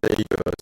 conseil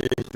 is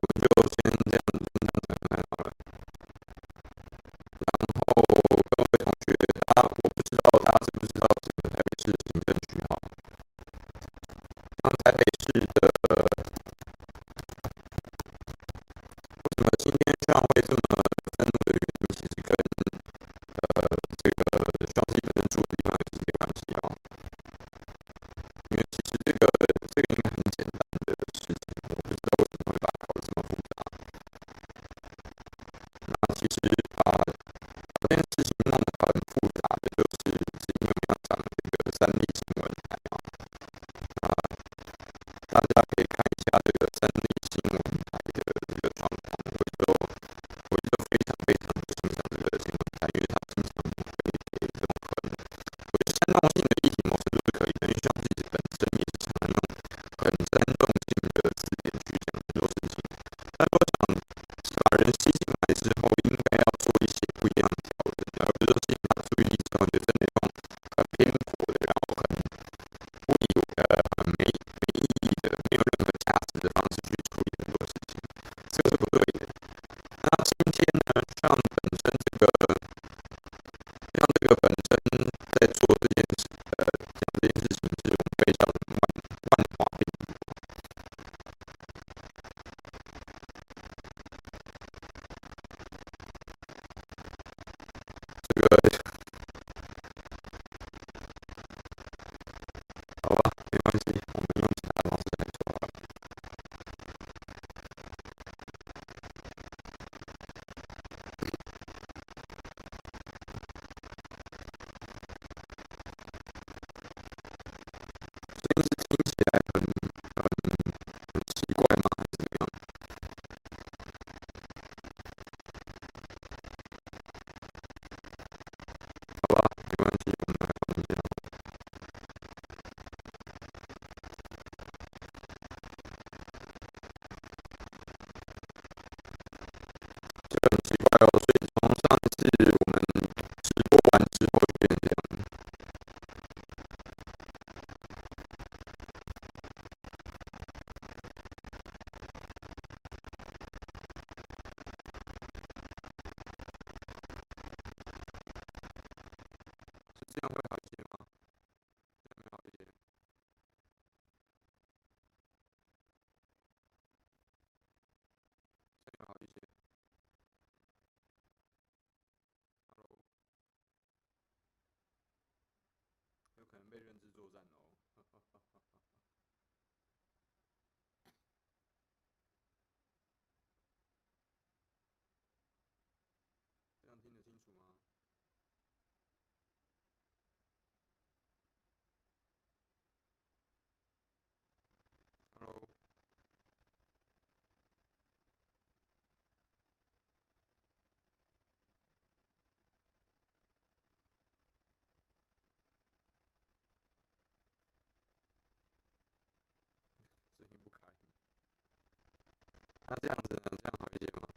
那这样子能？这样好一点吗？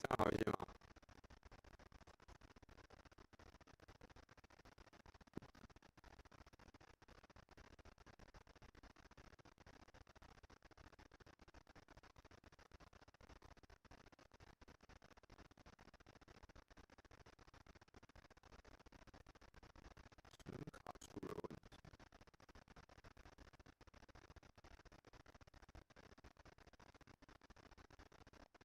这样好一点吗？